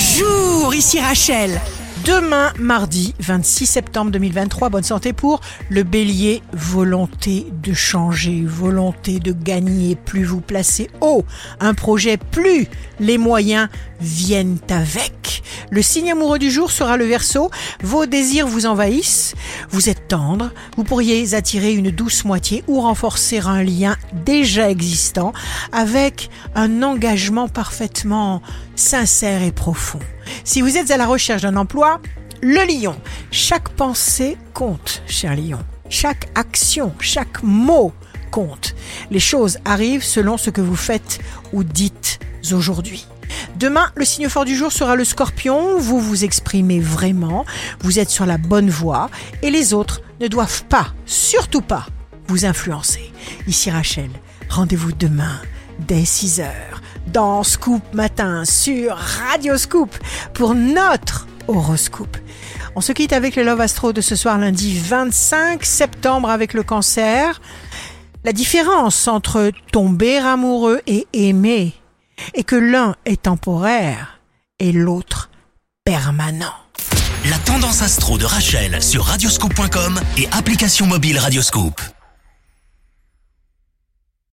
Bonjour, ici Rachel. Demain, mardi 26 septembre 2023, bonne santé pour le bélier, volonté de changer, volonté de gagner, plus vous placez haut un projet, plus les moyens viennent avec. Le signe amoureux du jour sera le verso, vos désirs vous envahissent, vous êtes tendre, vous pourriez attirer une douce moitié ou renforcer un lien déjà existant avec un engagement parfaitement sincère et profond. Si vous êtes à la recherche d'un emploi, le lion, chaque pensée compte, cher lion. Chaque action, chaque mot compte. Les choses arrivent selon ce que vous faites ou dites aujourd'hui. Demain, le signe fort du jour sera le scorpion. Vous vous exprimez vraiment, vous êtes sur la bonne voie et les autres ne doivent pas, surtout pas, vous influencer. Ici Rachel, rendez-vous demain dès 6 heures dans Scoop Matin sur Radio Scoop pour notre horoscope. On se quitte avec le Love Astro de ce soir lundi 25 septembre avec le cancer. La différence entre tomber amoureux et aimer est que l'un est temporaire et l'autre permanent. La tendance astro de Rachel sur radioscope.com et application mobile Radioscope.